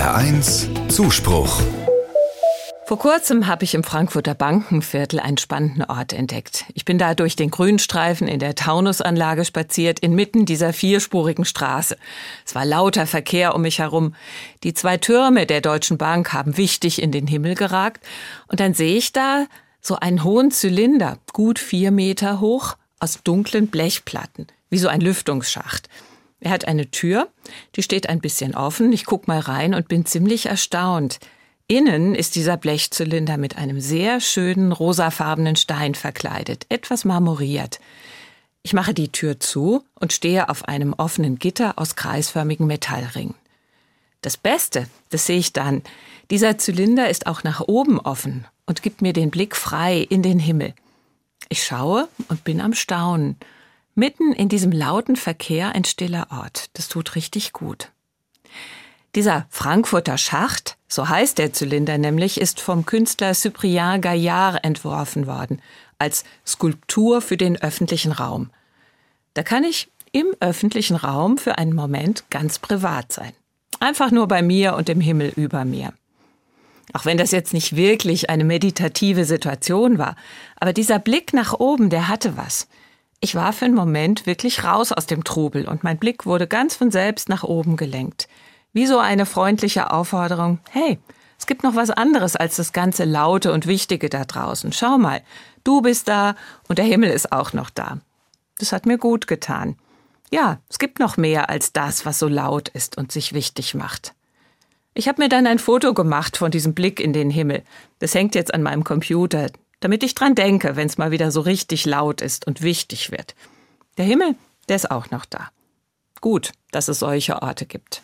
HR1 Zuspruch. Vor kurzem habe ich im Frankfurter Bankenviertel einen spannenden Ort entdeckt. Ich bin da durch den Grünstreifen in der Taunusanlage spaziert, inmitten dieser vierspurigen Straße. Es war lauter Verkehr um mich herum. Die zwei Türme der Deutschen Bank haben wichtig in den Himmel geragt. Und dann sehe ich da so einen hohen Zylinder, gut vier Meter hoch, aus dunklen Blechplatten, wie so ein Lüftungsschacht. Er hat eine Tür, die steht ein bisschen offen. Ich guck mal rein und bin ziemlich erstaunt. Innen ist dieser Blechzylinder mit einem sehr schönen rosafarbenen Stein verkleidet, etwas marmoriert. Ich mache die Tür zu und stehe auf einem offenen Gitter aus kreisförmigen Metallringen. Das Beste, das sehe ich dann, dieser Zylinder ist auch nach oben offen und gibt mir den Blick frei in den Himmel. Ich schaue und bin am Staunen. Mitten in diesem lauten Verkehr ein stiller Ort. Das tut richtig gut. Dieser Frankfurter Schacht, so heißt der Zylinder nämlich, ist vom Künstler Cyprien Gaillard entworfen worden, als Skulptur für den öffentlichen Raum. Da kann ich im öffentlichen Raum für einen Moment ganz privat sein. Einfach nur bei mir und dem Himmel über mir. Auch wenn das jetzt nicht wirklich eine meditative Situation war, aber dieser Blick nach oben, der hatte was. Ich war für einen Moment wirklich raus aus dem Trubel und mein Blick wurde ganz von selbst nach oben gelenkt. Wie so eine freundliche Aufforderung, hey, es gibt noch was anderes als das ganze Laute und Wichtige da draußen. Schau mal, du bist da und der Himmel ist auch noch da. Das hat mir gut getan. Ja, es gibt noch mehr als das, was so laut ist und sich wichtig macht. Ich habe mir dann ein Foto gemacht von diesem Blick in den Himmel. Das hängt jetzt an meinem Computer, damit ich dran denke, wenn es mal wieder so richtig laut ist und wichtig wird. Der Himmel, der ist auch noch da. Gut, dass es solche Orte gibt.